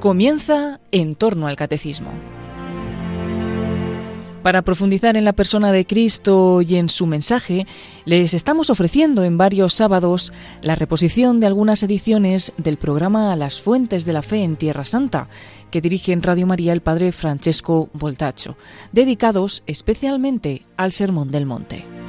Comienza en torno al catecismo. Para profundizar en la persona de Cristo y en su mensaje, les estamos ofreciendo en varios sábados la reposición de algunas ediciones del programa Las Fuentes de la Fe en Tierra Santa, que dirige en Radio María el padre Francesco Voltacho, dedicados especialmente al Sermón del Monte.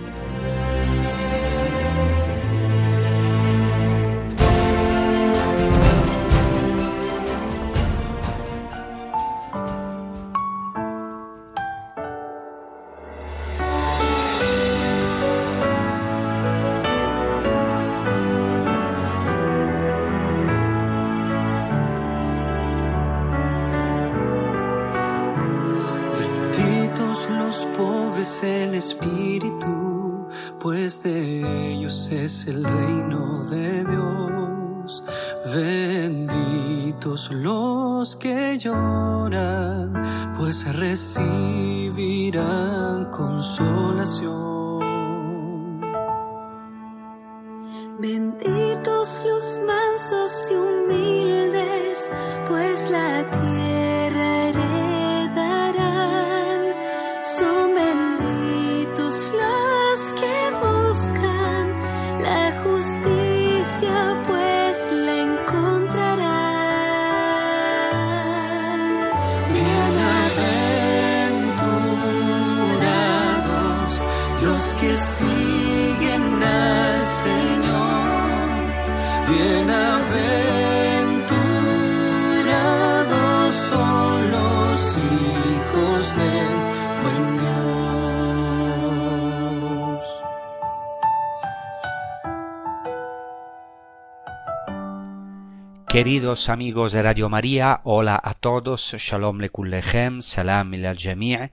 Queridos amigos de Radio María, hola a todos, Shalom Lekullechem, Salam al Jami'.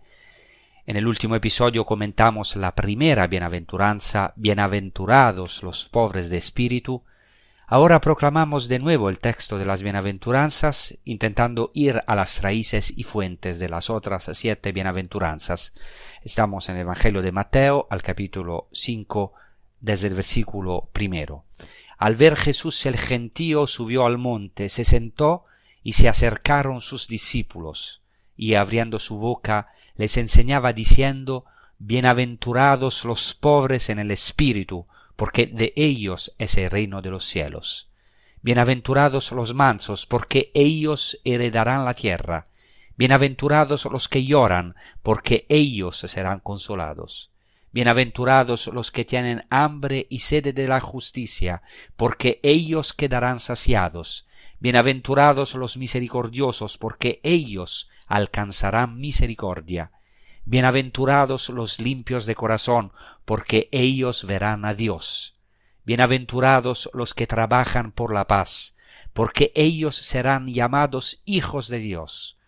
En el último episodio comentamos la primera bienaventuranza, bienaventurados los pobres de espíritu. Ahora proclamamos de nuevo el texto de las bienaventuranzas, intentando ir a las raíces y fuentes de las otras siete bienaventuranzas. Estamos en el Evangelio de Mateo, al capítulo 5, desde el versículo primero. Al ver Jesús el gentío subió al monte, se sentó y se acercaron sus discípulos, y abriendo su boca les enseñaba diciendo Bienaventurados los pobres en el espíritu, porque de ellos es el reino de los cielos. Bienaventurados los mansos, porque ellos heredarán la tierra. Bienaventurados los que lloran, porque ellos serán consolados. Bienaventurados los que tienen hambre y sed de la justicia, porque ellos quedarán saciados. Bienaventurados los misericordiosos, porque ellos alcanzarán misericordia. Bienaventurados los limpios de corazón, porque ellos verán a Dios. Bienaventurados los que trabajan por la paz, porque ellos serán llamados hijos de Dios.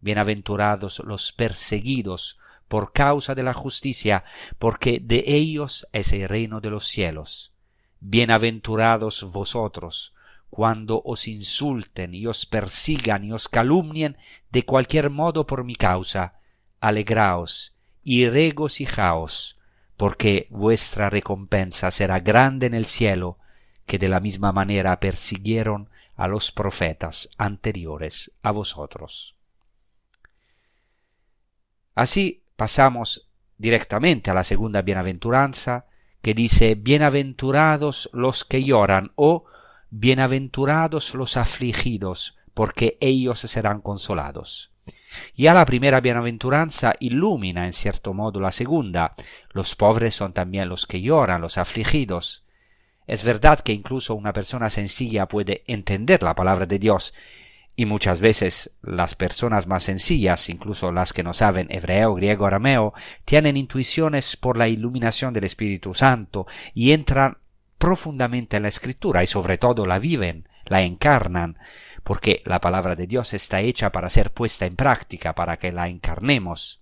Bienaventurados los perseguidos por causa de la justicia, porque de ellos es el reino de los cielos. Bienaventurados vosotros, cuando os insulten y os persigan y os calumnien de cualquier modo por mi causa, alegraos y regocijaos, porque vuestra recompensa será grande en el cielo, que de la misma manera persiguieron a los profetas anteriores a vosotros. Así pasamos directamente a la segunda bienaventuranza, que dice Bienaventurados los que lloran o Bienaventurados los afligidos, porque ellos serán consolados. Ya la primera bienaventuranza ilumina en cierto modo la segunda. Los pobres son también los que lloran, los afligidos. Es verdad que incluso una persona sencilla puede entender la palabra de Dios, y muchas veces las personas más sencillas, incluso las que no saben hebreo, griego, arameo, tienen intuiciones por la iluminación del Espíritu Santo y entran profundamente en la Escritura y sobre todo la viven, la encarnan, porque la palabra de Dios está hecha para ser puesta en práctica, para que la encarnemos.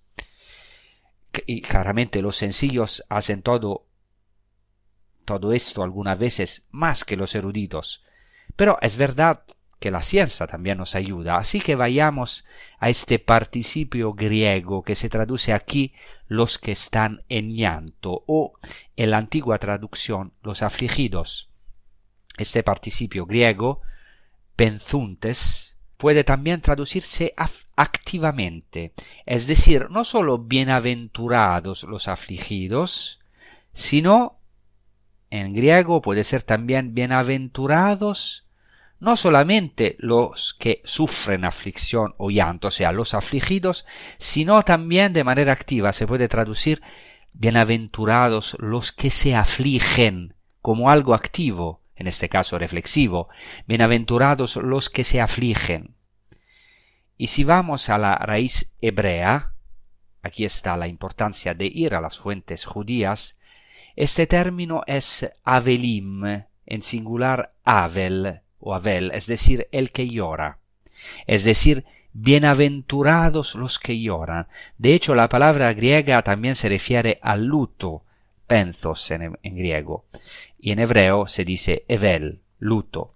Y claramente los sencillos hacen todo todo esto algunas veces más que los eruditos. Pero es verdad que la ciencia también nos ayuda, así que vayamos a este participio griego que se traduce aquí los que están en llanto o en la antigua traducción los afligidos. Este participio griego, penzuntes, puede también traducirse activamente, es decir, no solo bienaventurados los afligidos, sino en griego puede ser también bienaventurados no solamente los que sufren aflicción o llanto, o sea, los afligidos, sino también de manera activa se puede traducir bienaventurados los que se afligen como algo activo, en este caso reflexivo, bienaventurados los que se afligen. Y si vamos a la raíz hebrea, aquí está la importancia de ir a las fuentes judías, este término es avelim, en singular avel o avel, es decir, el que llora. Es decir, bienaventurados los que lloran. De hecho, la palabra griega también se refiere al luto, penthos en, en griego y en hebreo se dice evel, luto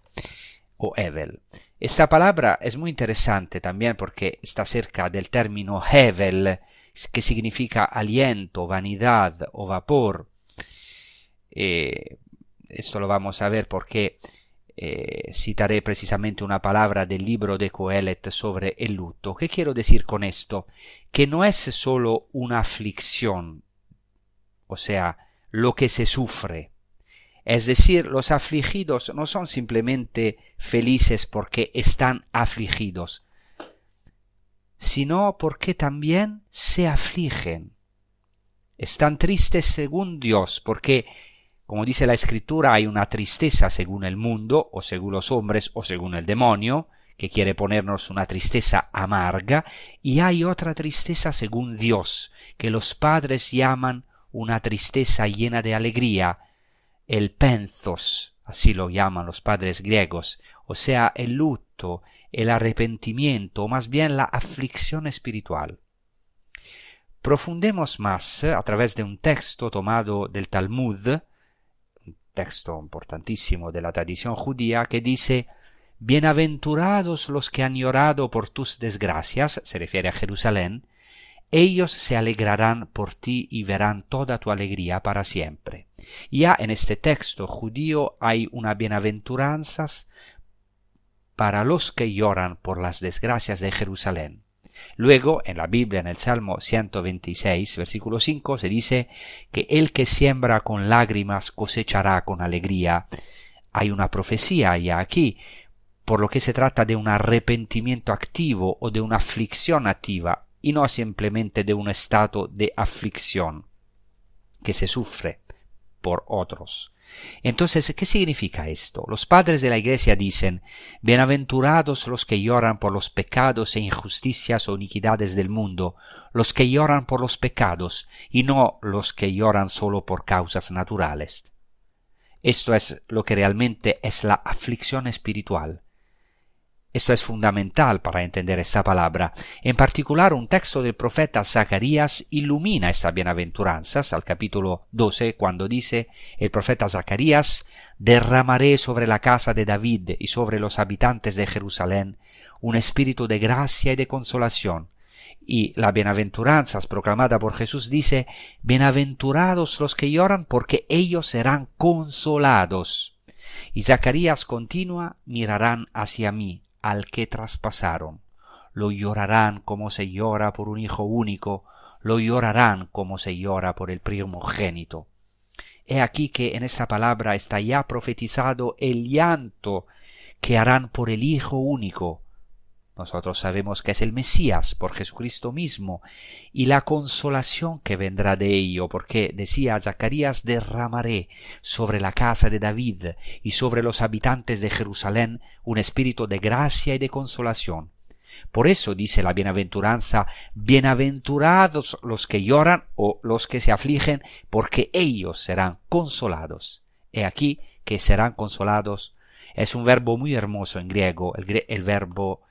o evel. Esta palabra es muy interesante también porque está cerca del término hevel, que significa aliento, vanidad o vapor. Eh, esto lo vamos a ver porque eh, citaré precisamente una palabra del libro de Coelet sobre el luto. ¿Qué quiero decir con esto? Que no es solo una aflicción, o sea, lo que se sufre, es decir, los afligidos no son simplemente felices porque están afligidos, sino porque también se afligen. Están tristes según Dios, porque, como dice la Escritura, hay una tristeza según el mundo, o según los hombres, o según el demonio, que quiere ponernos una tristeza amarga, y hay otra tristeza según Dios, que los padres llaman una tristeza llena de alegría, el penthos, así lo llaman los padres griegos, o sea, el luto, el arrepentimiento, o más bien la aflicción espiritual. Profundemos más a través de un texto tomado del Talmud, un texto importantísimo de la tradición judía, que dice Bienaventurados los que han llorado por tus desgracias, se refiere a Jerusalén, ellos se alegrarán por ti y verán toda tu alegría para siempre. Ya en este texto judío hay una bienaventuranza para los que lloran por las desgracias de Jerusalén. Luego, en la Biblia, en el Salmo 126, versículo 5, se dice que el que siembra con lágrimas cosechará con alegría. Hay una profecía ya aquí, por lo que se trata de un arrepentimiento activo o de una aflicción activa, y no simplemente de un estado de aflicción que se sufre por otros. Entonces, ¿qué significa esto? Los padres de la Iglesia dicen, Bienaventurados los que lloran por los pecados e injusticias o iniquidades del mundo, los que lloran por los pecados, y no los que lloran solo por causas naturales. Esto es lo que realmente es la aflicción espiritual, esto es fundamental para entender esta palabra. En particular, un texto del profeta Zacarías ilumina estas bienaventuranzas al capítulo 12, cuando dice el profeta Zacarías, derramaré sobre la casa de David y sobre los habitantes de Jerusalén un espíritu de gracia y de consolación. Y la bienaventuranzas proclamada por Jesús dice, bienaventurados los que lloran porque ellos serán consolados. Y Zacarías continúa, mirarán hacia mí, al que traspasaron. Lo llorarán como se llora por un hijo único, lo llorarán como se llora por el primogénito. He aquí que en esta palabra está ya profetizado el llanto que harán por el Hijo único, nosotros sabemos que es el Mesías por Jesucristo mismo y la consolación que vendrá de ello, porque decía Zacarías, derramaré sobre la casa de David y sobre los habitantes de Jerusalén un espíritu de gracia y de consolación. Por eso dice la bienaventuranza, bienaventurados los que lloran o los que se afligen, porque ellos serán consolados. He aquí que serán consolados. Es un verbo muy hermoso en griego, el, el verbo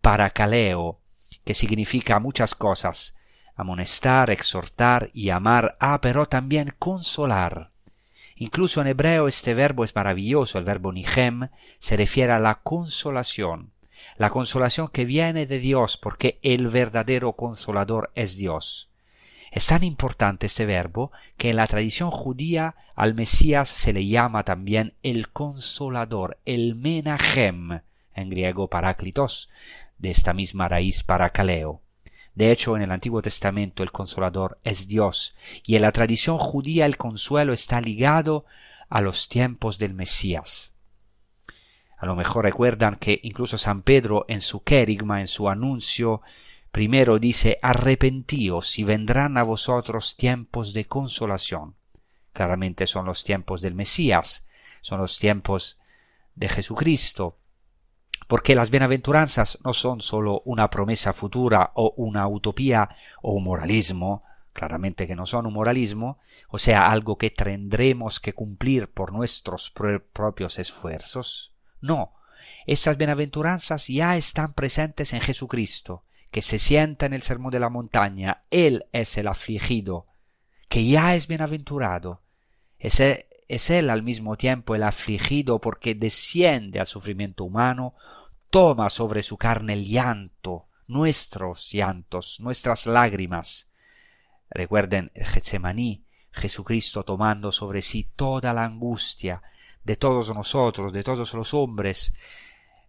paracaleo, que significa muchas cosas, amonestar, exhortar y amar, ah, pero también consolar. Incluso en hebreo este verbo es maravilloso, el verbo nihem se refiere a la consolación, la consolación que viene de Dios, porque el verdadero consolador es Dios. Es tan importante este verbo que en la tradición judía al Mesías se le llama también el consolador, el menahem, en griego paráclitos, de esta misma raíz paracaleo. De hecho, en el Antiguo Testamento el consolador es Dios, y en la tradición judía el consuelo está ligado a los tiempos del Mesías. A lo mejor recuerdan que incluso San Pedro en su querigma, en su anuncio, primero dice arrepentíos y vendrán a vosotros tiempos de consolación. Claramente son los tiempos del Mesías, son los tiempos de Jesucristo, porque las bienaventuranzas no son sólo una promesa futura o una utopía o un moralismo, claramente que no son un moralismo, o sea, algo que tendremos que cumplir por nuestros propios esfuerzos. No, estas bienaventuranzas ya están presentes en Jesucristo, que se sienta en el sermón de la montaña, Él es el afligido, que ya es bienaventurado. Es él, es él al mismo tiempo el afligido porque desciende al sufrimiento humano, toma sobre su carne el llanto, nuestros llantos, nuestras lágrimas. Recuerden el Getsemaní, Jesucristo tomando sobre sí toda la angustia de todos nosotros, de todos los hombres,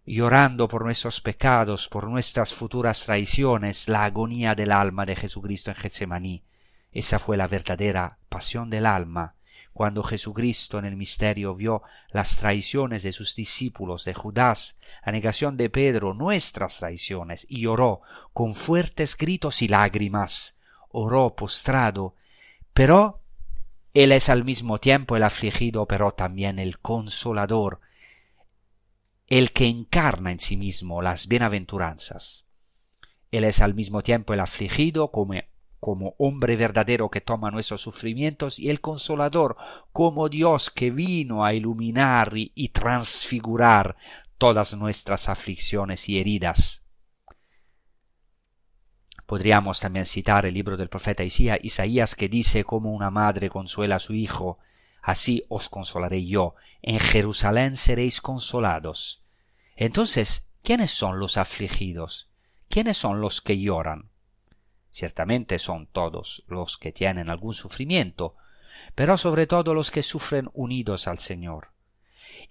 llorando por nuestros pecados, por nuestras futuras traiciones, la agonía del alma de Jesucristo en Getsemaní. Esa fue la verdadera pasión del alma, cuando Jesucristo en el misterio vio las traiciones de sus discípulos, de Judas, la negación de Pedro, nuestras traiciones, y lloró con fuertes gritos y lágrimas, oró postrado, pero Él es al mismo tiempo el afligido, pero también el consolador, el que encarna en sí mismo las bienaventuranzas. Él es al mismo tiempo el afligido como, como hombre verdadero que toma nuestros sufrimientos y el consolador como Dios que vino a iluminar y, transfigurar todas nuestras aflicciones y heridas. Podríamos también citar el libro del profeta Isaías que dice como una madre consuela a su hijo, así os consolaré yo, en Jerusalén seréis consolados. Entonces, ¿quiénes son los afligidos? ¿Quiénes son los que lloran? Ciertamente son todos los que tienen algún sufrimiento, pero sobre todo los que sufren unidos al Señor.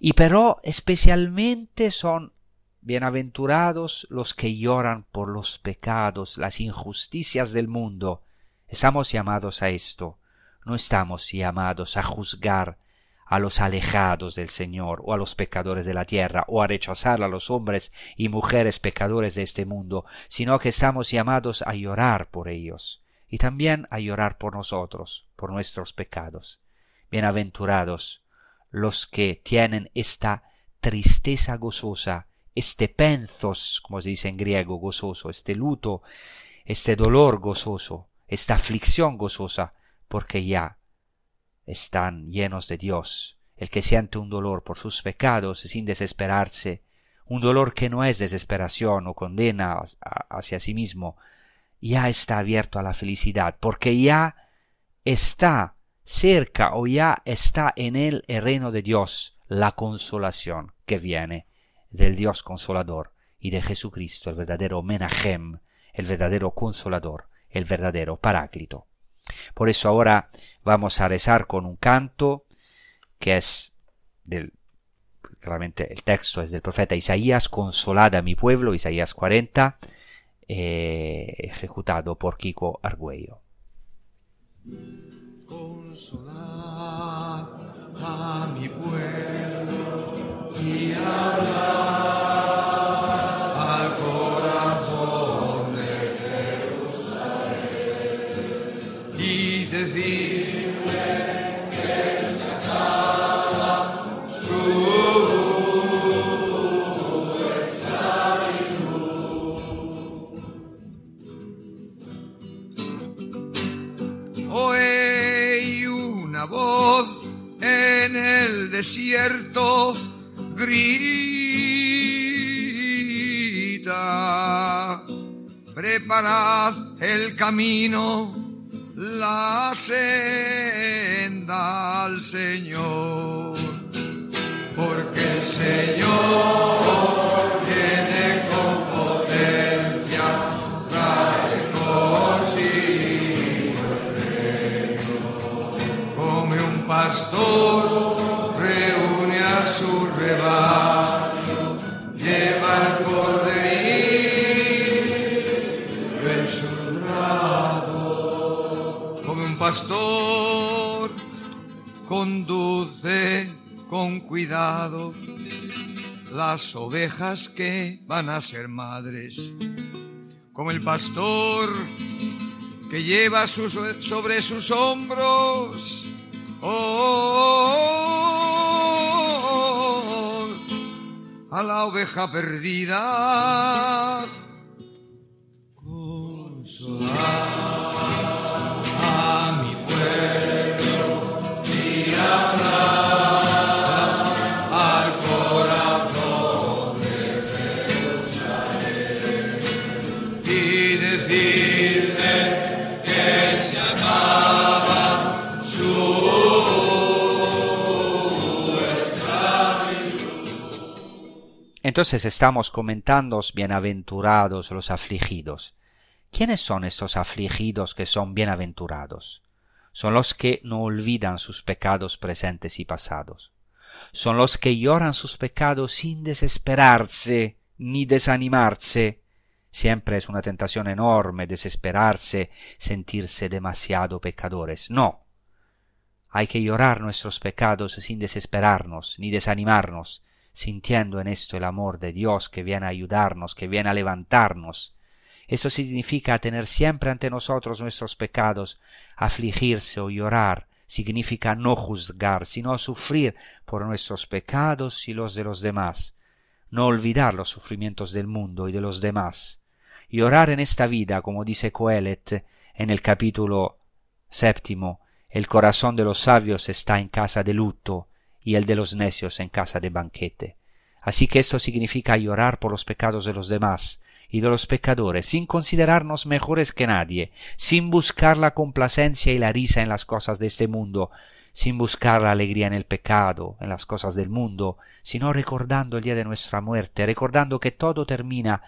Y pero especialmente son bienaventurados los que lloran por los pecados, las injusticias del mundo. Estamos llamados a esto, no estamos llamados a juzgar a los alejados del Señor o a los pecadores de la tierra o a rechazar a los hombres y mujeres pecadores de este mundo, sino que estamos llamados a llorar por ellos y también a llorar por nosotros, por nuestros pecados. Bienaventurados los que tienen esta tristeza gozosa, este penzos, como se dice en griego, gozoso, este luto, este dolor gozoso, esta aflicción gozosa, porque ya están llenos de Dios. El que siente un dolor por sus pecados sin desesperarse, un dolor que no es desesperación o condena hacia sí mismo, ya está abierto a la felicidad, porque ya está cerca o ya está en él el reino de Dios, la consolación que viene del Dios consolador y de Jesucristo, el verdadero Menahem, el verdadero consolador, el verdadero paráclito. Por eso ahora vamos a rezar con un canto que es del realmente el texto es del profeta Isaías, consolada mi pueblo, Isaías 40, eh, ejecutado por Kiko Argüello. Consolad a mi pueblo y desierto grita, preparad el camino, la senda al Señor, porque el Señor viene con potencia, trae consigo el reino, come un pastor su rebaño, lleva al en su lado. Como un pastor conduce con cuidado las ovejas que van a ser madres. Como el pastor que lleva sus, sobre sus hombros. oh, oh, oh, oh a la oveja perdida. Consolar Entonces estamos comentando bienaventurados los afligidos. ¿Quiénes son estos afligidos que son bienaventurados? Son los que no olvidan sus pecados presentes y pasados. Son los que lloran sus pecados sin desesperarse ni desanimarse. Siempre es una tentación enorme desesperarse, sentirse demasiado pecadores. No. Hay que llorar nuestros pecados sin desesperarnos ni desanimarnos, sintiendo en esto el amor de Dios que viene a ayudarnos, que viene a levantarnos. Eso significa tener siempre ante nosotros nuestros pecados, afligirse o llorar, significa no juzgar, sino sufrir por nuestros pecados y los de los demás, no olvidar los sufrimientos del mundo y de los demás, y orar en esta vida, como dice Coelet en el capítulo séptimo, el corazón de los sabios está en casa de luto, y el de los necios en casa de banquete. Así que esto significa llorar por los pecados de los demás y de los pecadores, sin considerarnos mejores que nadie, sin buscar la complacencia y la risa en las cosas de este mundo, sin buscar la alegría en el pecado, en las cosas del mundo, sino recordando el día de nuestra muerte, recordando que todo termina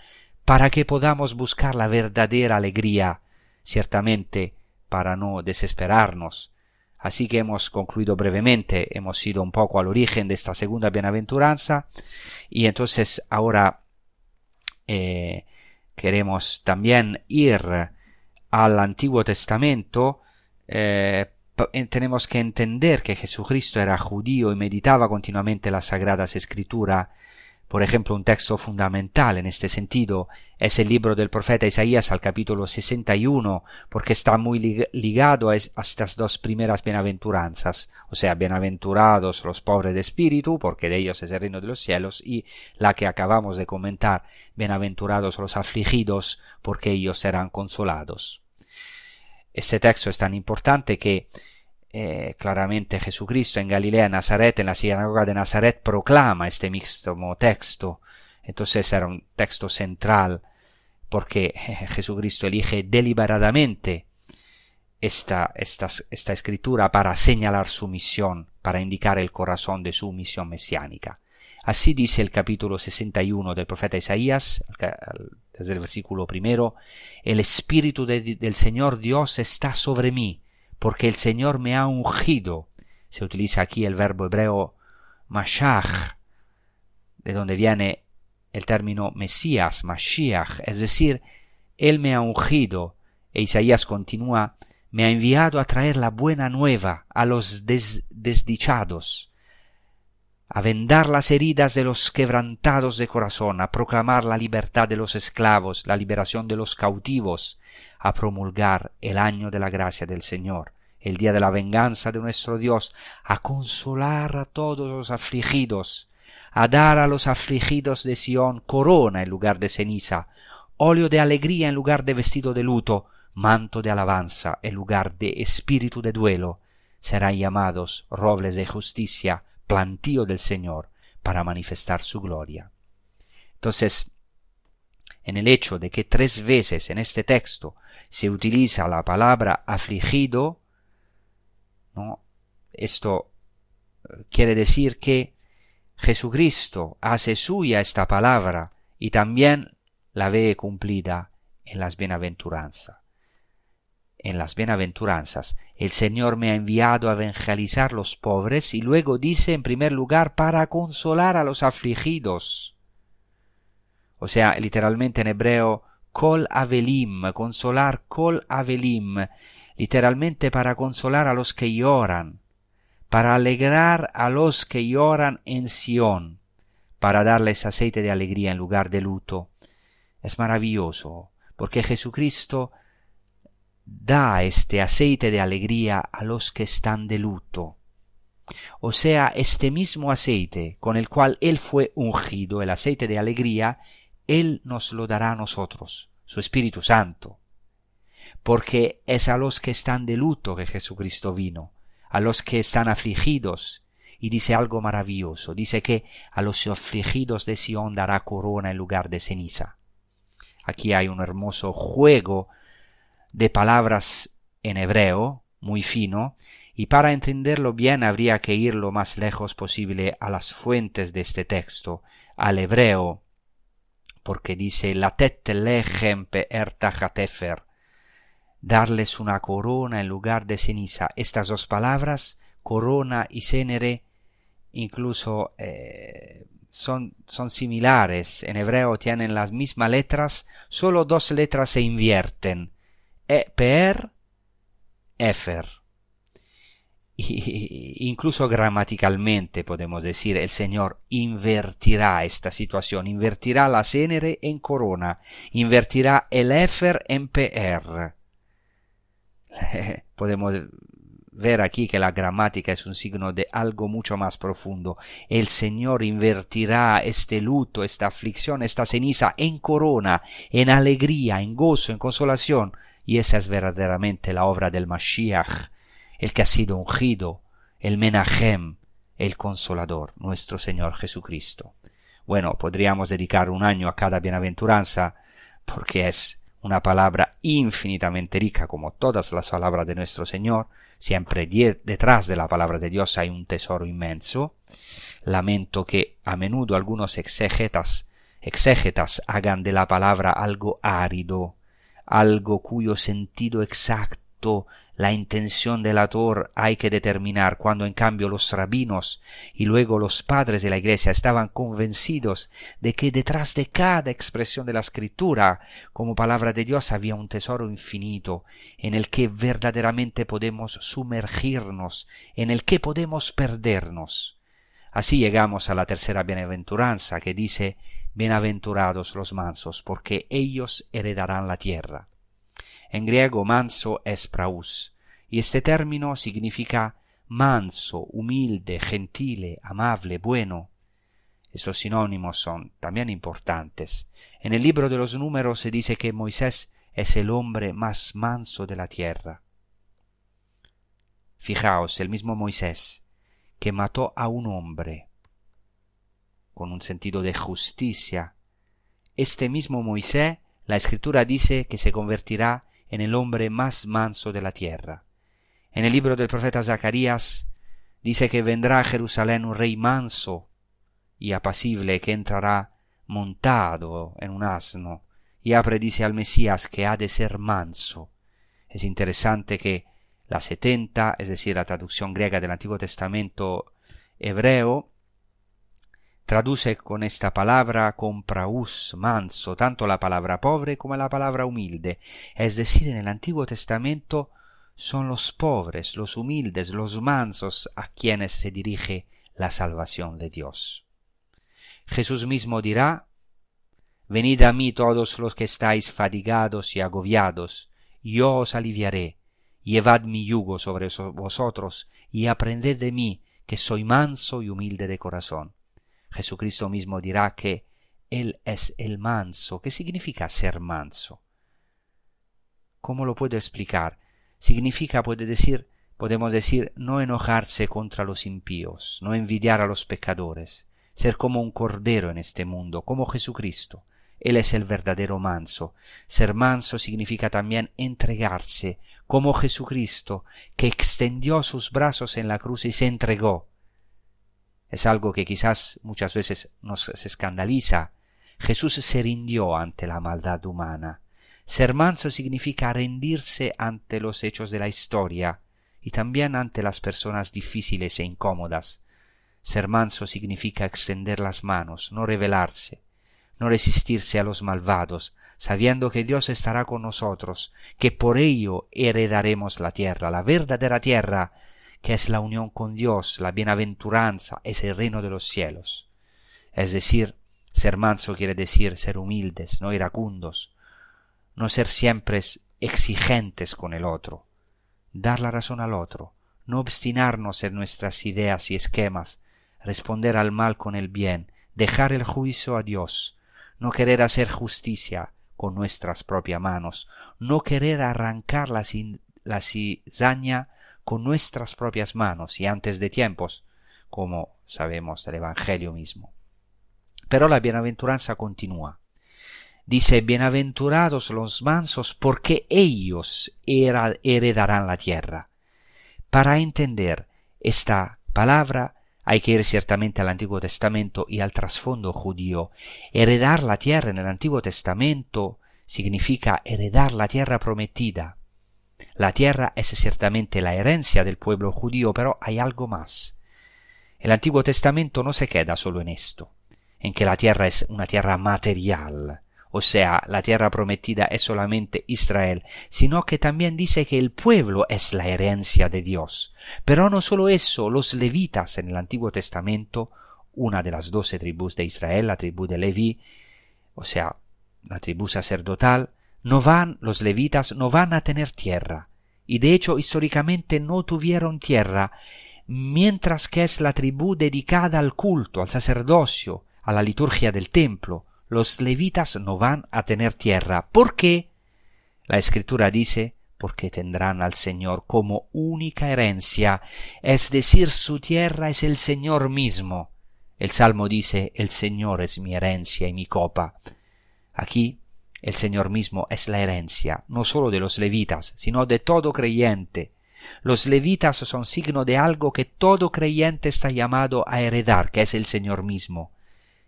para que podamos buscar la verdadera alegría, ciertamente para no desesperarnos, Así que hemos concluido brevemente, hemos ido un poco al origen de esta segunda bienaventuranza y entonces ahora eh, queremos también ir al Antiguo Testamento. Eh, tenemos que entender que Jesucristo era judío y meditaba continuamente las sagradas escrituras por ejemplo, un texto fundamental en este sentido es el libro del profeta Isaías al capítulo 61, porque está muy ligado a estas dos primeras bienaventuranzas, o sea, bienaventurados los pobres de espíritu, porque de ellos es el reino de los cielos, y la que acabamos de comentar, bienaventurados los afligidos, porque ellos serán consolados. Este texto es tan importante que eh, claramente Jesucristo en Galilea, Nazaret, en la sinagoga de Nazaret, proclama este mismo texto. Entonces era un texto central porque Jesucristo elige deliberadamente esta, esta, escritura para señalar su misión, para indicar el corazón de su misión mesiánica. Así dice el capítulo 61 del profeta Isaías, desde el versículo primero, el Espíritu de, del Señor Dios está sobre mí, porque el Señor me ha ungido. Se utiliza aquí el verbo hebreo mashach, de donde viene el término Mesías, Mashiach, es decir, Él me ha ungido. E Isaías continúa, me ha enviado a traer la buena nueva a los desdichados, a vendar las heridas de los quebrantados de corazón, a proclamar la libertad de los esclavos, la liberación de los cautivos, a promulgar el año de la gracia del Señor, el día de la venganza de nuestro Dios, a consolar a todos los afligidos, a dar a los afligidos de Sión corona en lugar de ceniza, óleo de alegría en lugar de vestido de luto, manto de alabanza en lugar de espíritu de duelo, serán llamados robles de justicia, plantío del Señor, para manifestar su gloria. Entonces, en el hecho de que tres veces en este texto se utiliza la palabra afligido, ¿no? esto eh, quiere decir que Jesucristo hace suya esta palabra y también la ve cumplida en las bienaventuranzas. En las bienaventuranzas, el Señor me ha enviado a evangelizar los pobres y luego dice en primer lugar para consolar a los afligidos. O sea, literalmente en hebreo, Kol Avelim, consolar Kol Avelim, literalmente para consolar a los que lloran, para alegrar a los que lloran en Sión, para darles aceite de alegría en lugar de luto. Es maravilloso, porque Jesucristo da este aceite de alegría a los que están de luto. O sea, este mismo aceite con el cual Él fue ungido, el aceite de alegría, Él nos lo dará a nosotros, su Espíritu Santo. Porque es a los que están de luto que Jesucristo vino, a los que están afligidos. Y dice algo maravilloso, dice que a los afligidos de Sion dará corona en lugar de ceniza. Aquí hay un hermoso juego de palabras en hebreo, muy fino, y para entenderlo bien habría que ir lo más lejos posible a las fuentes de este texto, al hebreo, porque dice la lechem ertachatefer, darles una corona en lugar de ceniza. Estas dos palabras, corona y cenere, incluso eh, son, similares. En hebreo tienen las mismas letras, solo dos letras se invierten. E, per, efer incluso gramaticalmente podemos decir, el Señor invertirá esta situación, invertirá la cénere en corona, invertirá el éfer en PR. podemos ver aquí que la gramática es un signo de algo mucho más profundo. El Señor invertirá este luto, esta aflicción, esta ceniza en corona, en alegría, en gozo, en consolación. Y esa es verdaderamente la obra del Mashiach, el que ha sido ungido, el Menahem, el Consolador, nuestro Señor Jesucristo. Bueno, podríamos dedicar un año a cada bienaventuranza, porque es una palabra infinitamente rica, como todas las palabras de nuestro Señor. Siempre detrás de la palabra de Dios hay un tesoro inmenso. Lamento que a menudo algunos exégetas, exégetas hagan de la palabra algo árido, algo cuyo sentido exacto la intención del autor hay que determinar cuando en cambio los rabinos y luego los padres de la iglesia estaban convencidos de que detrás de cada expresión de la escritura como palabra de Dios había un tesoro infinito en el que verdaderamente podemos sumergirnos, en el que podemos perdernos. Así llegamos a la tercera bienaventuranza que dice Bienaventurados los mansos, porque ellos heredarán la tierra. En griego manso es praus, y este término significa manso, humilde, gentile, amable, bueno. Estos sinónimos son también importantes. En el libro de los números se dice que Moisés es el hombre más manso de la tierra. Fijaos, el mismo Moisés, que mató a un hombre con un sentido de justicia. Este mismo Moisés, la escritura dice que se convertirá en el hombre más manso de la tierra. En el libro del profeta Zacarías dice que vendrá a Jerusalén un rey manso y apacible que entrará montado en un asno, y predice al Mesías que ha de ser manso. Es interesante que la setenta, es decir, la traducción griega del Antiguo Testamento hebreo, traduce con esta palabra compraus, manso, tanto la palabra pobre como la palabra humilde. Es decir, en el Antiguo Testamento son los pobres, los humildes, los mansos a quienes se dirige la salvación de Dios. Jesús mismo dirá, Venid a mí todos los que estáis fatigados y agobiados, yo os aliviaré. Llevad mi yugo sobre vosotros y aprended de mí, que soy manso y humilde de corazón Jesucristo mismo dirá que Él es el manso. ¿Qué significa ser manso? ¿Cómo lo puedo explicar? Significa, puede decir, podemos decir, no enojarse contra los impíos, no envidiar a los pecadores, ser como un cordero en este mundo, como Jesucristo. Él es el verdadero manso. Ser manso significa también entregarse, como Jesucristo, que extendió sus brazos en la cruz y se entregó es algo que quizás muchas veces nos escandaliza. Jesús se rindió ante la maldad humana. Ser manso significa rendirse ante los hechos de la historia y también ante las personas difíciles e incómodas. Ser manso significa extender las manos, no rebelarse, no resistirse a los malvados, sabiendo que Dios estará con nosotros, que por ello heredaremos la tierra, la verdadera tierra, que es la unión con Dios, la bienaventuranza, es el reino de los cielos. Es decir, ser manso quiere decir ser humildes, no iracundos, no ser siempre exigentes con el otro, dar la razón al otro, no obstinarnos en nuestras ideas y esquemas, responder al mal con el bien, dejar el juicio a Dios, no querer hacer justicia con nuestras propias manos, no querer arrancar la, la cizaña con nuestras propias manos y antes de tiempos, como sabemos del Evangelio mismo. Pero la bienaventuranza continúa. Dice, bienaventurados los mansos porque ellos heredarán la tierra. Para entender esta palabra hay que ir ciertamente al Antiguo Testamento y al trasfondo judío. Heredar la tierra en el Antiguo Testamento significa heredar la tierra prometida. La tierra es ciertamente la herencia del pueblo judío, pero hay algo más. El Antiguo Testamento no se queda solo en esto, en que la tierra es una tierra material, o sea, la tierra prometida es solamente Israel, sino que también dice que el pueblo es la herencia de Dios. Pero no solo eso, los levitas en el Antiguo Testamento, una de las doce tribus de Israel, la tribu de Leví, o sea, la tribu sacerdotal, no van, los levitas no van a tener tierra, y de hecho históricamente no tuvieron tierra, mientras que es la tribu dedicada al culto, al sacerdocio, a la liturgia del templo, los levitas no van a tener tierra. ¿Por qué? La escritura dice, porque tendrán al Señor como única herencia, es decir, su tierra es el Señor mismo. El Salmo dice, el Señor es mi herencia y mi copa. Aquí el Señor mismo es la herencia, no sólo de los levitas, sino de todo creyente. Los levitas son signo de algo que todo creyente está llamado a heredar, que es el Señor mismo.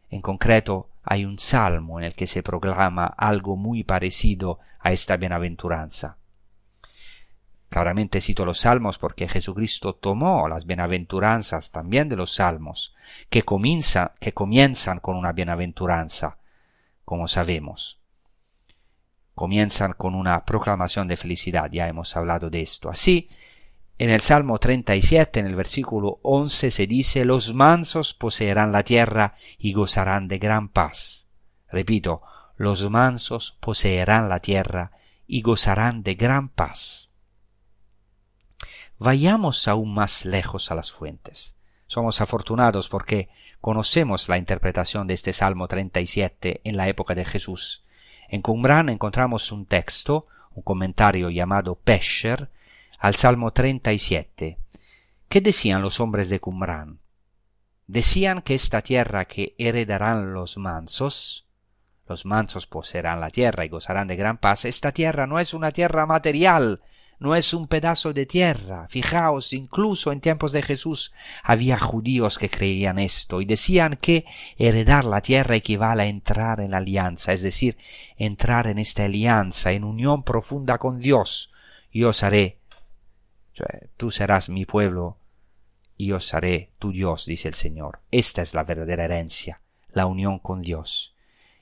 En concreto, hay un salmo en el que se proclama algo muy parecido a esta bienaventuranza. Claramente cito los salmos porque Jesucristo tomó las bienaventuranzas también de los salmos, que, comienza, que comienzan con una bienaventuranza, como sabemos. Comienzan con una proclamación de felicidad, ya hemos hablado de esto. Así, en el Salmo 37, en el versículo 11, se dice, los mansos poseerán la tierra y gozarán de gran paz. Repito, los mansos poseerán la tierra y gozarán de gran paz. Vayamos aún más lejos a las fuentes. Somos afortunados porque conocemos la interpretación de este Salmo 37 en la época de Jesús. En Qumran encontramos un texto, un comentario llamado Pesher, al Salmo 37. ¿Qué decían los hombres de Qumran? Decían que esta tierra que heredarán los mansos, los mansos poseerán la tierra y gozarán de gran paz, esta tierra no es una tierra material, no es un pedazo de tierra. Fijaos, incluso en tiempos de Jesús había judíos que creían esto y decían que heredar la tierra equivale a entrar en la alianza, es decir, entrar en esta alianza, en unión profunda con Dios. Yo os haré tú serás mi pueblo y yo seré tu Dios, dice el Señor. Esta es la verdadera herencia, la unión con Dios.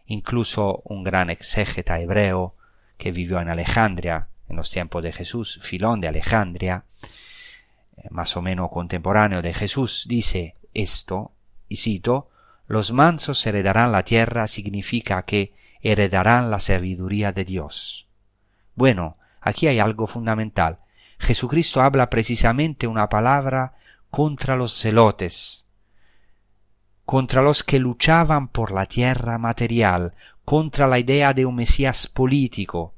Incluso un gran exégeta hebreo que vivió en Alejandria en los tiempos de Jesús, Filón de Alejandria, eh, más o menos contemporáneo de Jesús, dice esto, y cito, los mansos heredarán la tierra significa que heredarán la sabiduría de Dios. Bueno, aquí hay algo fundamental. Jesucristo habla precisamente una palabra contra los celotes, contra los que luchaban por la tierra material, contra la idea de un Mesías político,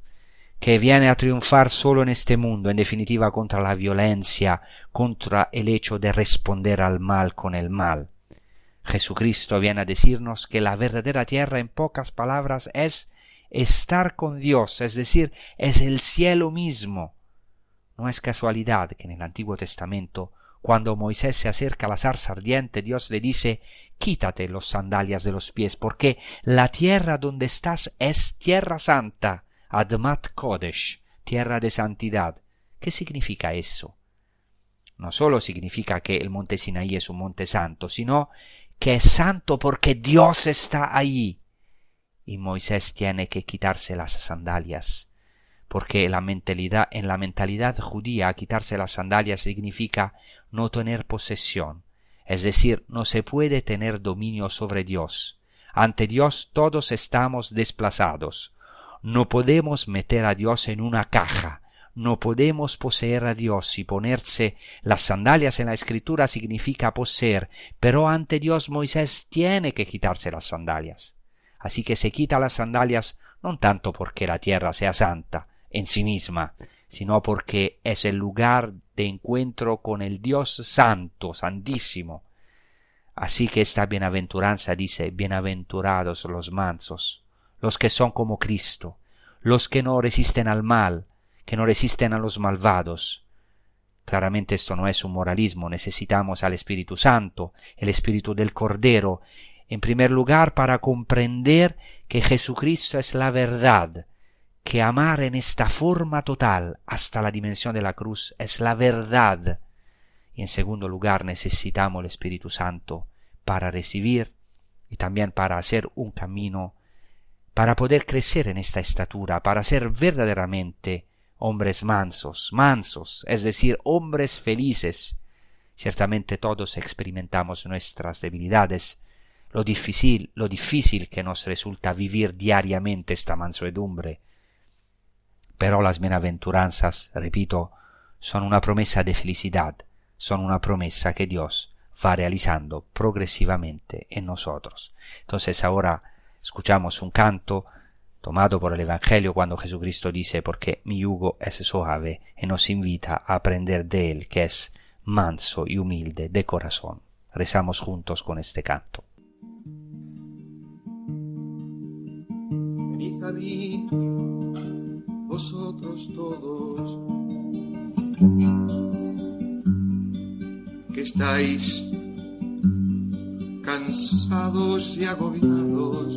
que viene a triunfar solo en este mundo, en definitiva contra la violencia, contra el hecho de responder al mal con el mal. Jesucristo viene a decirnos que la verdadera tierra, en pocas palabras, es estar con Dios, es decir, es el cielo mismo, no es casualidad que en el Antiguo Testamento, cuando Moisés se acerca a la zarza ardiente, Dios le dice Quítate los sandalias de los pies, porque la tierra donde estás es tierra santa, Admat Kodesh, tierra de santidad. ¿Qué significa eso? No solo significa que el monte Sinaí es un monte santo, sino que es santo porque Dios está allí. Y Moisés tiene que quitarse las sandalias porque la mentalidad, en la mentalidad judía quitarse las sandalias significa no tener posesión, es decir, no se puede tener dominio sobre Dios. Ante Dios todos estamos desplazados. No podemos meter a Dios en una caja, no podemos poseer a Dios y ponerse las sandalias en la escritura significa poseer, pero ante Dios Moisés tiene que quitarse las sandalias. Así que se quita las sandalias no tanto porque la tierra sea santa en sí misma, sino porque es el lugar de encuentro con el Dios santo, santísimo. Así que esta bienaventuranza dice, bienaventurados los mansos, los que son como Cristo, los que no resisten al mal, que no resisten a los malvados. Claramente esto no es un moralismo, necesitamos al Espíritu Santo, el Espíritu del Cordero, en primer lugar para comprender que Jesucristo es la verdad, que amar en esta forma total hasta la dimensión de la cruz es la verdad. Y en segundo lugar necesitamos el Espíritu Santo para recibir y también para hacer un camino, para poder crecer en esta estatura, para ser verdaderamente hombres mansos, mansos, es decir, hombres felices. Ciertamente todos experimentamos nuestras debilidades, lo difícil, lo difícil que nos resulta vivir diariamente esta mansedumbre. Pero las bienaventuranzas, repito, son una promesa de felicidad, son una promesa que Dios va realizando progresivamente en nosotros. Entonces ahora escuchamos un canto tomado por el Evangelio cuando Jesucristo dice porque mi yugo es suave y nos invita a aprender de él que es manso y humilde de corazón. Rezamos juntos con este canto. Venid a mí, vosotros todos, que estáis cansados y agobiados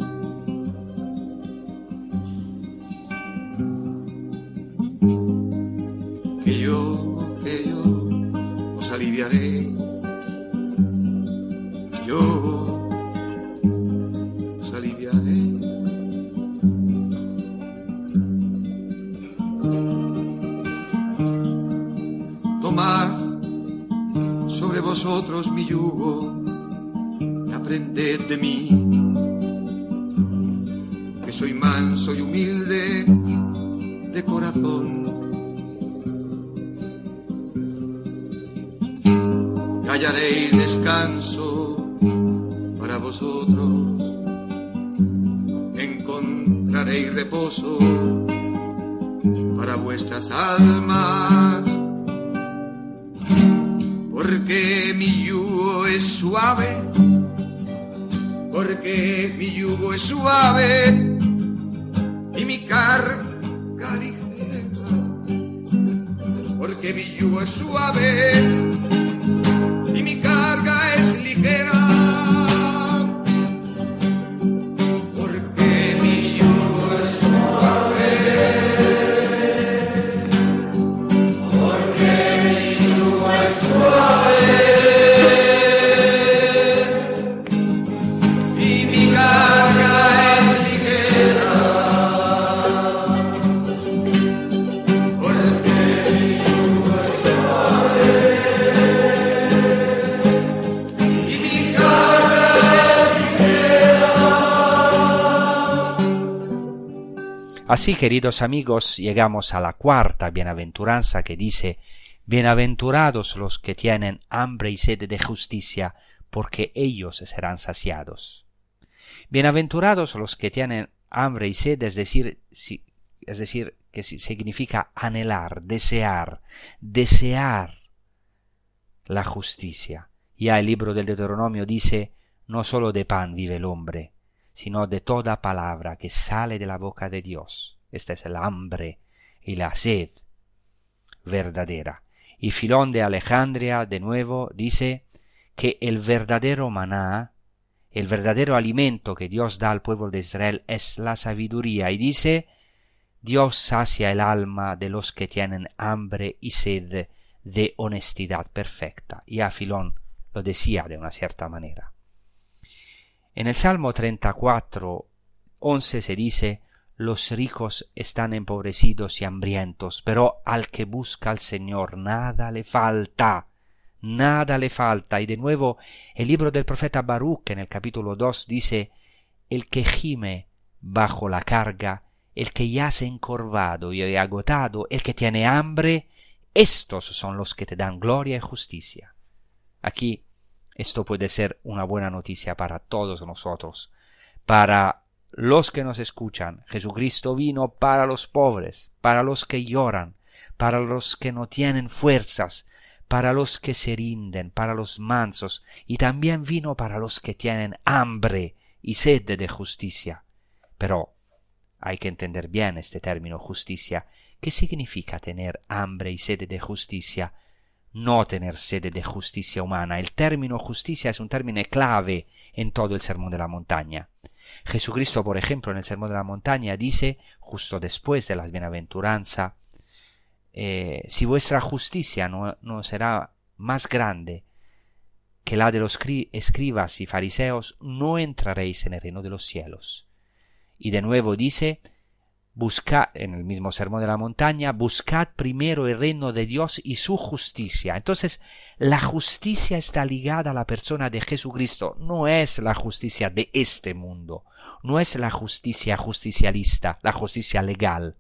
Así, queridos amigos, llegamos a la cuarta bienaventuranza que dice Bienaventurados los que tienen hambre y sed de justicia, porque ellos serán saciados. Bienaventurados los que tienen hambre y sed, es decir, si- es decir, que si- significa anhelar, desear, desear la justicia. Ya el libro del Deuteronomio dice, no solo de pan vive el hombre, sino de toda palabra que sale de la boca de Dios. Esta es el hambre y la sed verdadera. Y Filón de Alejandria, de nuevo, dice que el verdadero maná, el verdadero alimento que Dios da al pueblo de Israel es la sabiduría. Y dice, Dios sacia el alma de los que tienen hambre y sed de honestidad perfecta. Y a Filón lo decía de una cierta manera. En el Salmo 34, 11 se dice, los ricos están empobrecidos y hambrientos, pero al que busca al Señor nada le falta, nada le falta. Y de nuevo el libro del profeta Baruch en el capítulo 2 dice, el que gime bajo la carga, el que yace encorvado y agotado, el que tiene hambre, estos son los que te dan gloria y justicia. Aquí esto puede ser una buena noticia para todos nosotros, para los que nos escuchan. Jesucristo vino para los pobres, para los que lloran, para los que no tienen fuerzas, para los que se rinden, para los mansos, y también vino para los que tienen hambre y sed de justicia. Pero hay que entender bien este término justicia. ¿Qué significa tener hambre y sed de justicia? No tener sed de justicia humana. El término justicia es un término clave en todo el sermón de la montaña. Jesucristo, por ejemplo, en el Sermón de la Montaña dice, justo después de la bienaventuranza, eh, si vuestra justicia no, no, será más grande que la de los escribas y fariseos, no entraréis en el reino de los cielos. Y de nuevo dice, buscad, en el mismo sermón de la montaña, buscad primero el reino de Dios y su justicia. Entonces, la justicia está ligada a la persona de Jesucristo, no es la justicia de este mundo, no es la justicia justicialista, la justicia legal.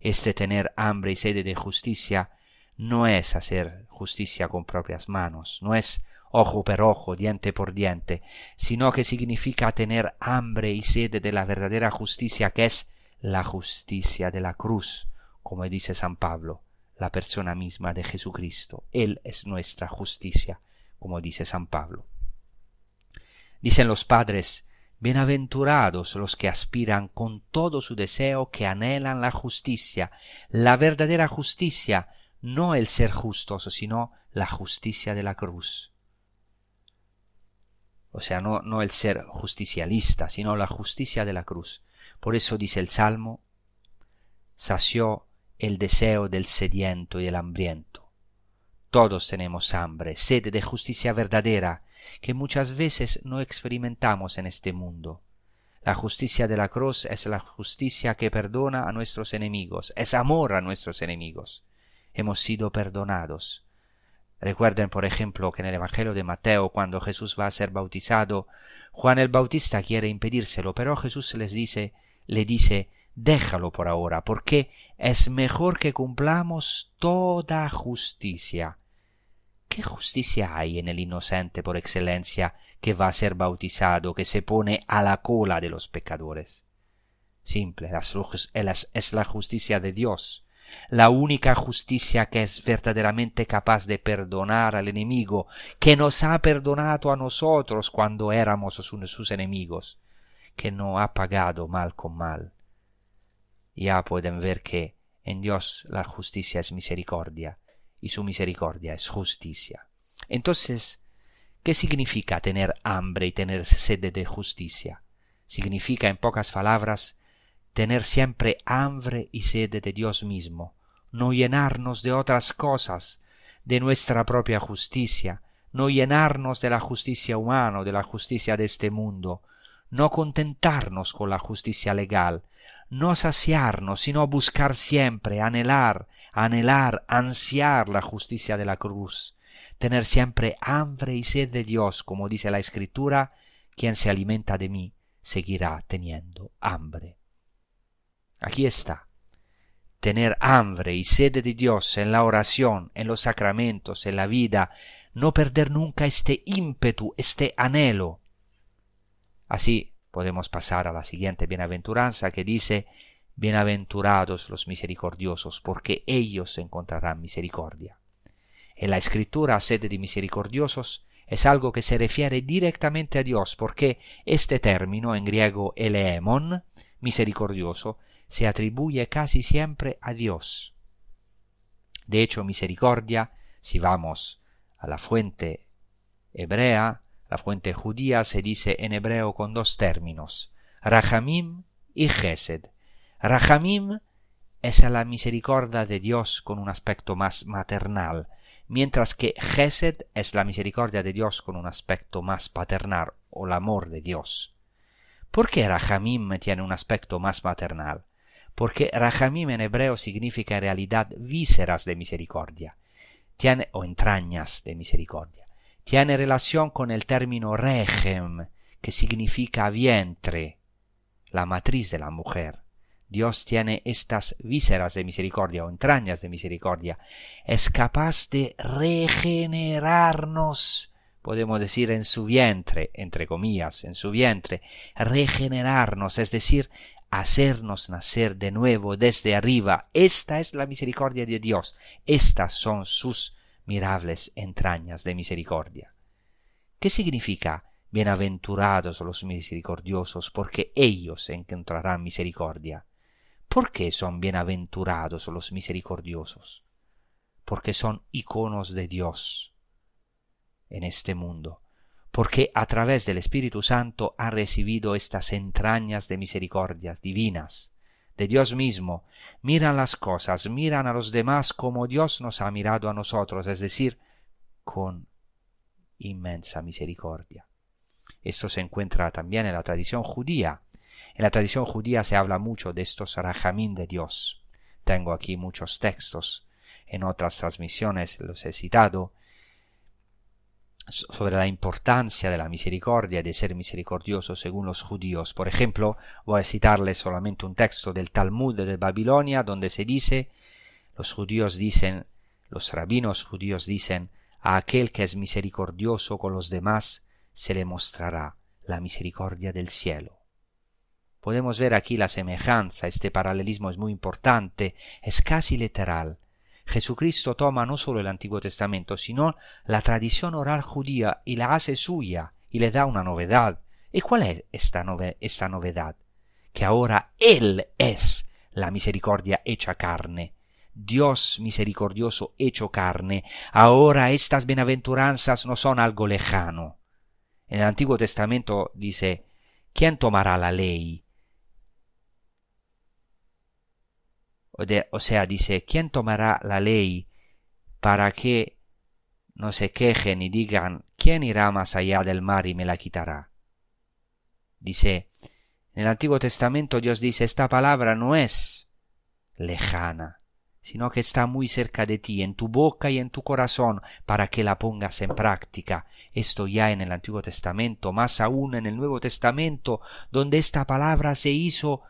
Este tener hambre y sede de justicia no es hacer justicia con propias manos, no es ojo por ojo, diente por diente, sino que significa tener hambre y sede de la verdadera justicia que es la justicia de la cruz, como dice San Pablo, la persona misma de Jesucristo. Él es nuestra justicia, como dice San Pablo. Dicen los padres, Bienaventurados los que aspiran con todo su deseo, que anhelan la justicia, la verdadera justicia, no el ser justos, sino la justicia de la cruz. O sea, no, no el ser justicialista, sino la justicia de la cruz. Por eso dice el Salmo, sació el deseo del sediento y el hambriento. Todos tenemos hambre, sed de justicia verdadera, que muchas veces no experimentamos en este mundo. La justicia de la cruz es la justicia que perdona a nuestros enemigos, es amor a nuestros enemigos. Hemos sido perdonados. Recuerden, por ejemplo, que en el Evangelio de Mateo, cuando Jesús va a ser bautizado, Juan el Bautista quiere impedírselo, pero Jesús les dice le dice déjalo por ahora, porque es mejor que cumplamos toda justicia. ¿Qué justicia hay en el inocente por excelencia que va a ser bautizado, que se pone a la cola de los pecadores? Simple, es la justicia de Dios, la única justicia que es verdaderamente capaz de perdonar al enemigo, que nos ha perdonado a nosotros cuando éramos sus enemigos, que no ha pagado mal con mal. Ya pueden ver que en Dios la justicia es misericordia y su misericordia es justicia. Entonces, ¿qué significa tener hambre y tener sed de justicia? Significa, en pocas palabras, tener siempre hambre y sed de Dios mismo, no llenarnos de otras cosas, de nuestra propia justicia, no llenarnos de la justicia humana, de la justicia de este mundo, no contentarnos con la justicia legal, no saciarnos, sino buscar siempre, anhelar, anhelar, ansiar la justicia de la cruz, tener siempre hambre y sed de Dios, como dice la Escritura, quien se alimenta de mí seguirá teniendo hambre. Aquí está. Tener hambre y sed de Dios en la oración, en los sacramentos, en la vida, no perder nunca este ímpetu, este anhelo, Así podemos pasar a la siguiente bienaventuranza que dice Bienaventurados los misericordiosos, porque ellos encontrarán misericordia. En la escritura sed de misericordiosos es algo que se refiere directamente a Dios, porque este término en griego eleemon, misericordioso, se atribuye casi siempre a Dios. De hecho, misericordia, si vamos a la fuente hebrea, la fuente judía se dice en hebreo con dos términos, Rahamim y Gesed. Rahamim es la misericordia de Dios con un aspecto más maternal, mientras que Gesed es la misericordia de Dios con un aspecto más paternal o el amor de Dios. ¿Por qué Rahamim tiene un aspecto más maternal? Porque Rahamim en hebreo significa en realidad vísceras de misericordia, tiene, o entrañas de misericordia. Tiene relación con el término regem, que significa vientre, la matriz de la mujer. Dios tiene estas vísceras de misericordia o entrañas de misericordia. Es capaz de regenerarnos, podemos decir, en su vientre, entre comillas, en su vientre, regenerarnos, es decir, hacernos nacer de nuevo desde arriba. Esta es la misericordia de Dios. Estas son sus mirables entrañas de misericordia. ¿Qué significa bienaventurados los misericordiosos, porque ellos encontrarán misericordia? ¿Por qué son bienaventurados los misericordiosos? Porque son iconos de Dios en este mundo, porque a través del Espíritu Santo han recibido estas entrañas de misericordias divinas de Dios mismo, miran las cosas, miran a los demás como Dios nos ha mirado a nosotros, es decir, con inmensa misericordia. Esto se encuentra también en la tradición judía. En la tradición judía se habla mucho de estos rajamín de Dios. Tengo aquí muchos textos, en otras transmisiones los he citado, sobre la importancia de la misericordia, de ser misericordioso según los judíos. Por ejemplo, voy a citarles solamente un texto del Talmud de Babilonia donde se dice, los judíos dicen, los rabinos judíos dicen, a aquel que es misericordioso con los demás se le mostrará la misericordia del cielo. Podemos ver aquí la semejanza, este paralelismo es muy importante, es casi literal. Jesucristo toma no solo el Antiguo Testamento, sino la tradición oral judía y la hace suya y le da una novedad. ¿Y cuál es esta, esta novedad? Que ahora Él es la misericordia hecha carne. Dios misericordioso hecho carne. Ahora estas bienaventuranzas no son algo lejano. En el Antiguo Testamento dice, ¿quién tomará la ley? O, sea, dice, ¿quién tomará la ley para que no se quejen y digan, ¿quién irá más allá del mar y me la quitará? Dice, en el Antiguo Testamento Dios dice, esta palabra no es lejana, sino que está muy cerca de ti, en tu boca y en tu corazón, para que la pongas en práctica. Esto ya en el Antiguo Testamento, más aún en el Nuevo Testamento, donde esta palabra se hizo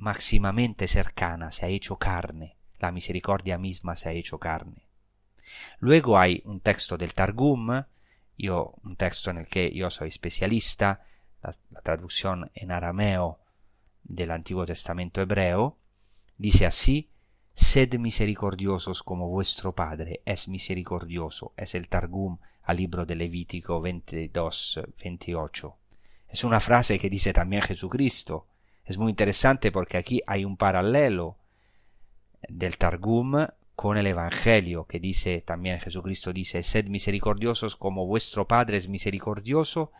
máximamente cercana, se ha hecho carne, la misericordia misma se ha hecho carne. Luego hay un texto del Targum, yo, un texto en el que yo soy especialista, la, la traducción en arameo del Antiguo Testamento hebreo, dice así, Sed misericordiosos como vuestro Padre es misericordioso, es el Targum al libro de Levítico 22, 28. Es una frase que dice también Jesucristo, es muy interesante porque aquí hay un paralelo del Targum con el Evangelio que dice también Jesucristo dice sed misericordiosos como vuestro Padre es misericordioso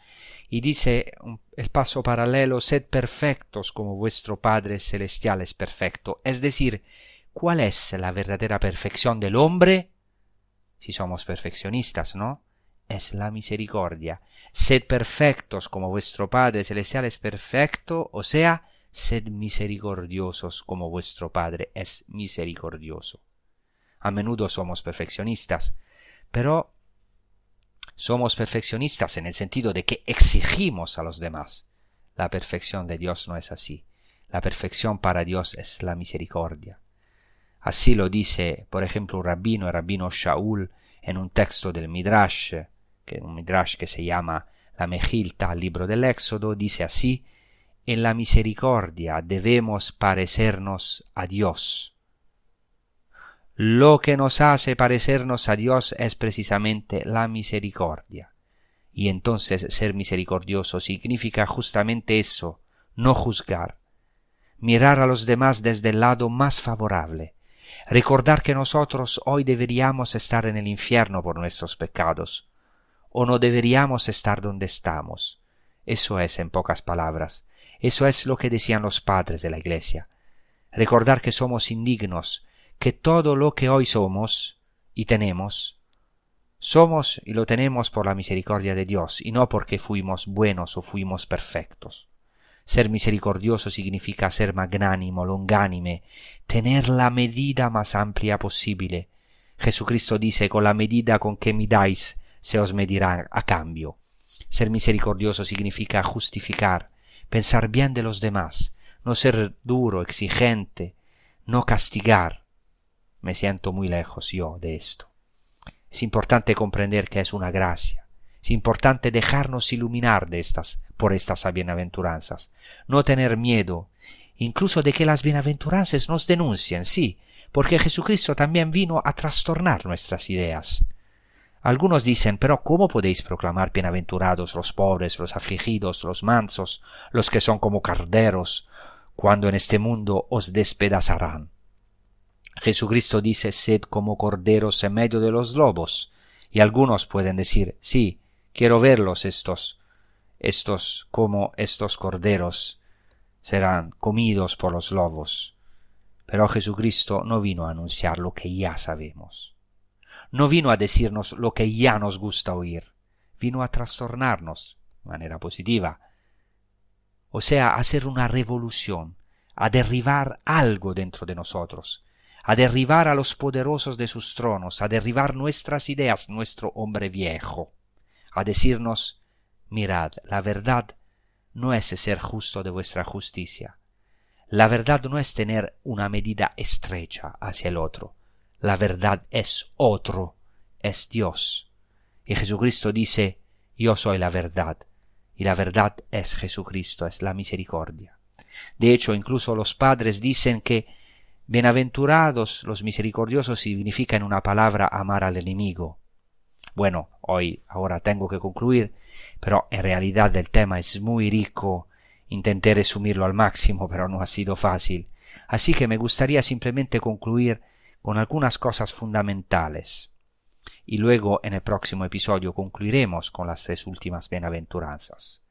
y dice el paso paralelo sed perfectos como vuestro Padre celestial es perfecto es decir cuál es la verdadera perfección del hombre si somos perfeccionistas no es la misericordia. Sed perfectos como vuestro Padre celestial es perfecto o sea sed misericordiosos como vuestro Padre es misericordioso. A menudo somos perfeccionistas, pero somos perfeccionistas en el sentido de que exigimos a los demás. La perfección de Dios no es así. La perfección para Dios es la misericordia. Así lo dice, por ejemplo, un rabino, el rabino Shaul, en un texto del Midrash, que un Midrash que se llama la Mejilta, libro del Éxodo, dice así, en la misericordia debemos parecernos a Dios. Lo que nos hace parecernos a Dios es precisamente la misericordia. Y entonces ser misericordioso significa justamente eso, no juzgar, mirar a los demás desde el lado más favorable, recordar que nosotros hoy deberíamos estar en el infierno por nuestros pecados, o no deberíamos estar donde estamos. Eso es, en pocas palabras, eso es lo que decían los padres de la Iglesia. Recordar que somos indignos, que todo lo que hoy somos y tenemos, somos y lo tenemos por la misericordia de Dios y no porque fuimos buenos o fuimos perfectos. Ser misericordioso significa ser magnánimo, longánime, tener la medida más amplia posible. Jesucristo dice, con la medida con que me dais, se os medirá a cambio. Ser misericordioso significa justificar, pensar bien de los demás, no ser duro, exigente, no castigar. Me siento muy lejos yo de esto. Es importante comprender que es una gracia. Es importante dejarnos iluminar de estas, por estas bienaventuranzas. No tener miedo, incluso de que las bienaventuranzas nos denuncien, sí, porque Jesucristo también vino a trastornar nuestras ideas. Algunos dicen, pero ¿cómo podéis proclamar bienaventurados los pobres, los afligidos, los mansos, los que son como carderos, cuando en este mundo os despedazarán? Jesucristo dice, sed como corderos en medio de los lobos. Y algunos pueden decir, sí, quiero verlos estos, estos como estos corderos serán comidos por los lobos. Pero Jesucristo no vino a anunciar lo que ya sabemos. No vino a decirnos lo que ya nos gusta oír. Vino a trastornarnos de manera positiva. O sea, a hacer una revolución, a derribar algo dentro de nosotros, a derribar a los poderosos de sus tronos, a derribar nuestras ideas, nuestro hombre viejo, a decirnos, mirad, la verdad no es ser justo de vuestra justicia, la verdad no es tener una medida estrecha hacia el otro, la verdad es otro, es Dios. Y Jesucristo dice, yo soy la verdad, y la verdad es Jesucristo, es la misericordia. De hecho, incluso los padres dicen que Bienaventurados los misericordiosos significa en una palabra amar al enemigo. Bueno, hoy ahora tengo que concluir, pero en realidad el tema es muy rico. Intenté resumirlo al máximo, pero no ha sido fácil. Así que me gustaría simplemente concluir con algunas cosas fundamentales. Y luego en el próximo episodio concluiremos con las tres últimas bienaventuranzas.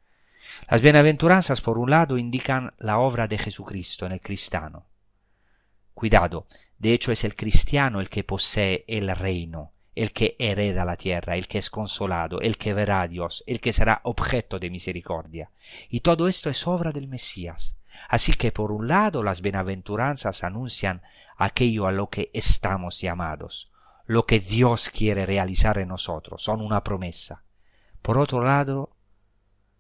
Las bienaventuranzas, por un lado, indican la obra de Jesucristo en el cristiano. Cuidado, de hecho es el cristiano el que posee el reino, el que hereda la tierra, el que es consolado, el que verá a Dios, el que será objeto de misericordia. Y todo esto es obra del Mesías. Así que por un lado las bienaventuranzas anuncian aquello a lo que estamos llamados, lo que Dios quiere realizar en nosotros, son una promesa. Por otro lado,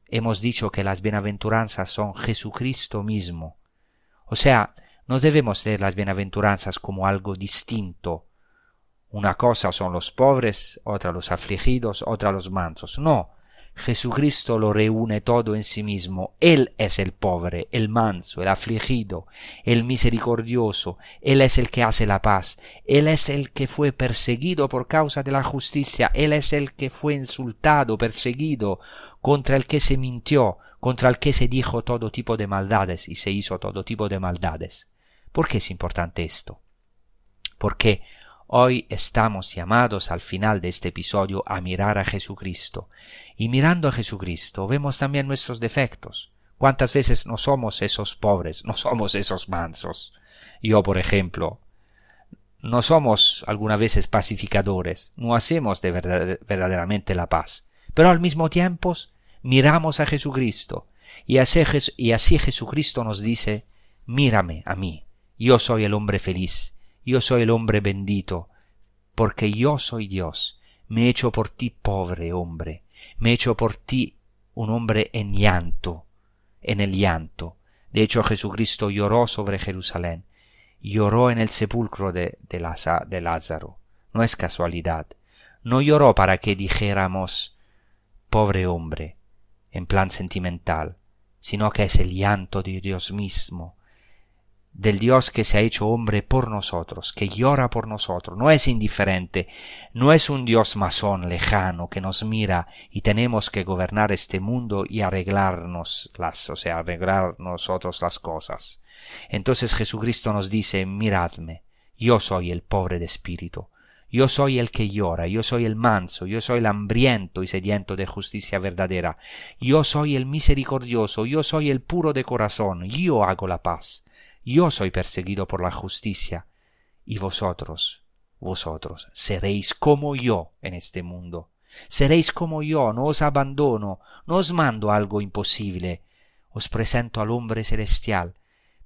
hemos dicho que las bienaventuranzas son Jesucristo mismo. O sea, no debemos leer las bienaventuranzas como algo distinto. Una cosa son los pobres, otra los afligidos, otra los mansos. No, Jesucristo lo reúne todo en sí mismo. Él es el pobre, el manso, el afligido, el misericordioso. Él es el que hace la paz. Él es el que fue perseguido por causa de la justicia. Él es el que fue insultado, perseguido, contra el que se mintió, contra el que se dijo todo tipo de maldades y se hizo todo tipo de maldades. ¿Por qué es importante esto? Porque hoy estamos llamados al final de este episodio a mirar a Jesucristo. Y mirando a Jesucristo vemos también nuestros defectos. ¿Cuántas veces no somos esos pobres, no somos esos mansos? Yo, por ejemplo, no somos algunas veces pacificadores, no hacemos de verdad, verdaderamente la paz, pero al mismo tiempo miramos a Jesucristo y así, y así Jesucristo nos dice, mírame a mí, yo soy el hombre feliz, yo soy el hombre bendito, porque yo soy Dios, me he hecho por ti pobre hombre, me he hecho por ti un hombre en llanto, en el llanto. De hecho Jesucristo lloró sobre Jerusalén, lloró en el sepulcro de, de, de Lázaro. No es casualidad. No lloró para que dijéramos pobre hombre, en plan sentimental, sino que es el llanto de Dios mismo, del Dios que se ha hecho hombre por nosotros, que llora por nosotros, no es indiferente, no es un Dios masón lejano que nos mira y tenemos que gobernar este mundo y arreglarnos las, o sea, arreglar nosotros las cosas. Entonces Jesucristo nos dice, miradme, yo soy el pobre de espíritu, yo soy el que llora, yo soy el manso, yo soy el hambriento y sediento de justicia verdadera, yo soy el misericordioso, yo soy el puro de corazón, yo hago la paz yo soy perseguido por la justicia, y vosotros, vosotros, seréis como yo en este mundo. Seréis como yo, no os abandono, no os mando algo imposible, os presento al hombre celestial,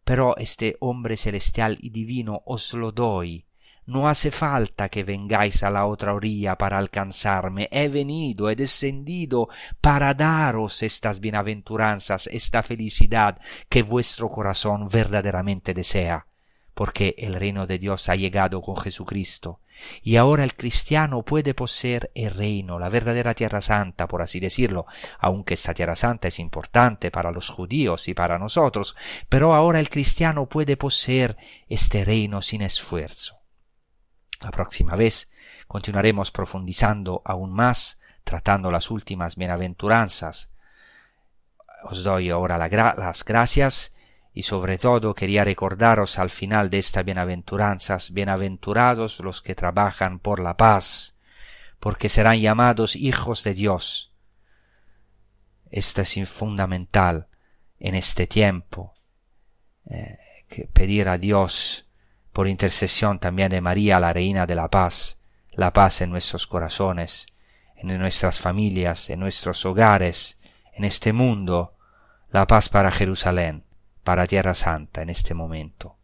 pero este hombre celestial y divino os lo doy. No hace falta que vengáis a la otra orilla para alcanzarme. He venido, he descendido para daros estas bienaventuranzas, esta felicidad que vuestro corazón verdaderamente desea porque el reino de Dios ha llegado con Jesucristo. Y ahora el cristiano puede poseer el reino, la verdadera tierra santa, por así decirlo, aunque esta tierra santa es importante para los judíos y para nosotros, pero ahora el cristiano puede poseer este reino sin esfuerzo. La próxima vez continuaremos profundizando aún más, tratando las últimas bienaventuranzas. Os doy ahora las gracias y sobre todo quería recordaros al final de estas bienaventuranzas, bienaventurados los que trabajan por la paz, porque serán llamados hijos de Dios. Esto es fundamental en este tiempo, eh, que pedir a Dios por intercesión también de María, la Reina de la Paz, la paz en nuestros corazones, en nuestras familias, en nuestros hogares, en este mundo, la paz para Jerusalén, para Tierra Santa en este momento.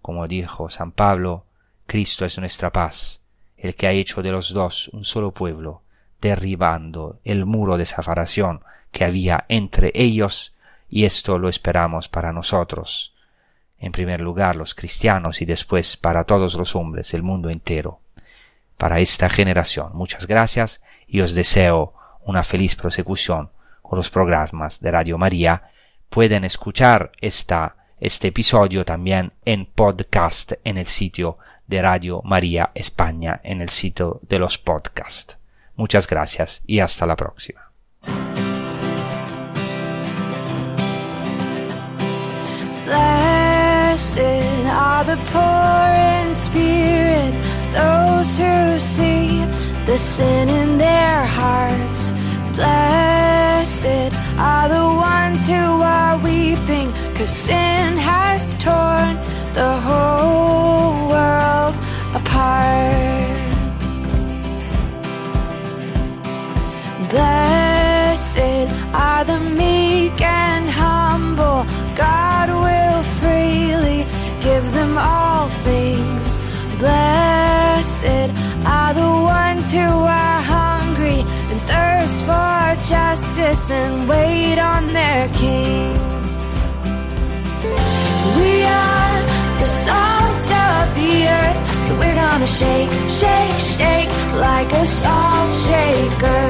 Como dijo San Pablo, Cristo es nuestra paz, el que ha hecho de los dos un solo pueblo, derribando el muro de separación que había entre ellos, y esto lo esperamos para nosotros en primer lugar los cristianos y después para todos los hombres del mundo entero. Para esta generación, muchas gracias y os deseo una feliz prosecución con los programas de Radio María. Pueden escuchar esta, este episodio también en podcast en el sitio de Radio María España, en el sitio de los podcasts. Muchas gracias y hasta la próxima. Blessed are the poor in spirit, those who see the sin in their hearts. Blessed are the ones who are weeping, cause sin has torn the whole world apart. Blessed are the meek justice and wait on their king. We are the salt of the earth, so we're gonna shake, shake, shake like a salt shaker.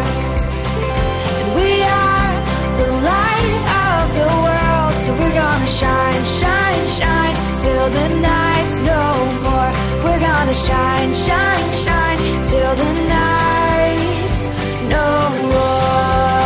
And we are the light of the world, so we're gonna shine, shine, shine till the night's no more. We're gonna shine, shine, shine till the night's no more.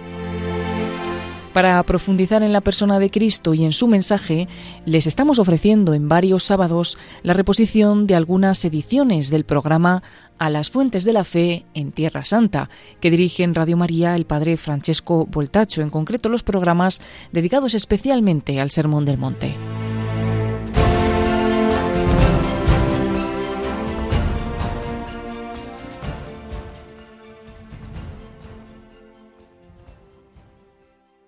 Para profundizar en la persona de Cristo y en su mensaje, les estamos ofreciendo en varios sábados la reposición de algunas ediciones del programa A las Fuentes de la Fe en Tierra Santa, que dirige en Radio María el padre Francesco Voltacho, en concreto los programas dedicados especialmente al Sermón del Monte.